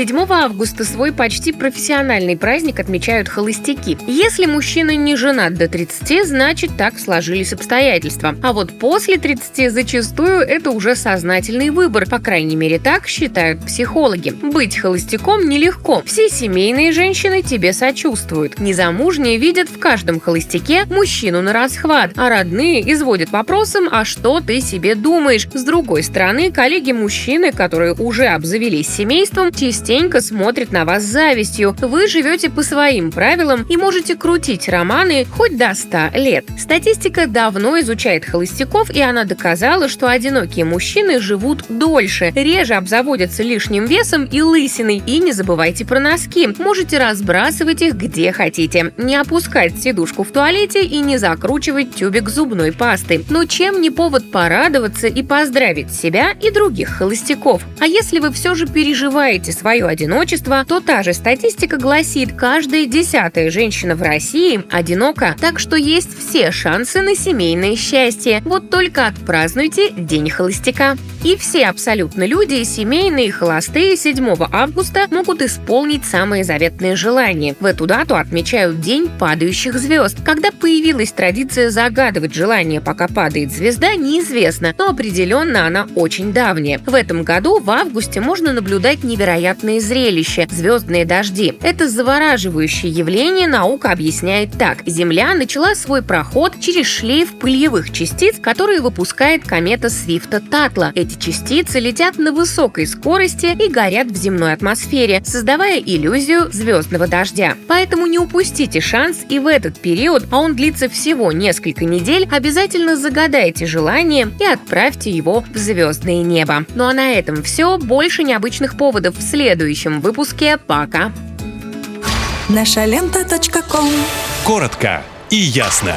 7 августа свой почти профессиональный праздник отмечают холостяки. Если мужчина не женат до 30, значит так сложились обстоятельства. А вот после 30 зачастую это уже сознательный выбор, по крайней мере так считают психологи. Быть холостяком нелегко. Все семейные женщины тебе сочувствуют. Незамужние видят в каждом холостяке мужчину на расхват, а родные изводят вопросом «А что ты себе думаешь?». С другой стороны, коллеги-мужчины, которые уже обзавелись семейством, частенько частенько смотрит на вас с завистью. Вы живете по своим правилам и можете крутить романы хоть до 100 лет. Статистика давно изучает холостяков, и она доказала, что одинокие мужчины живут дольше, реже обзаводятся лишним весом и лысиной. И не забывайте про носки. Можете разбрасывать их где хотите. Не опускать сидушку в туалете и не закручивать тюбик зубной пасты. Но чем не повод порадоваться и поздравить себя и других холостяков? А если вы все же переживаете свою свое одиночество, то та же статистика гласит, каждая десятая женщина в России одинока, так что есть все шансы на семейное счастье. Вот только отпразднуйте День холостяка. И все абсолютно люди, семейные и холостые, 7 августа могут исполнить самые заветные желания. В эту дату отмечают День падающих звезд. Когда появилась традиция загадывать желание, пока падает звезда, неизвестно, но определенно она очень давняя. В этом году в августе можно наблюдать невероятно невероятные зрелища – звездные дожди. Это завораживающее явление наука объясняет так. Земля начала свой проход через шлейф пыльевых частиц, которые выпускает комета Свифта Татла. Эти частицы летят на высокой скорости и горят в земной атмосфере, создавая иллюзию звездного дождя. Поэтому не упустите шанс и в этот период, а он длится всего несколько недель, обязательно загадайте желание и отправьте его в звездное небо. Ну а на этом все. Больше необычных поводов вслед следующем выпуске. Пока! Наша лента. Коротко и ясно.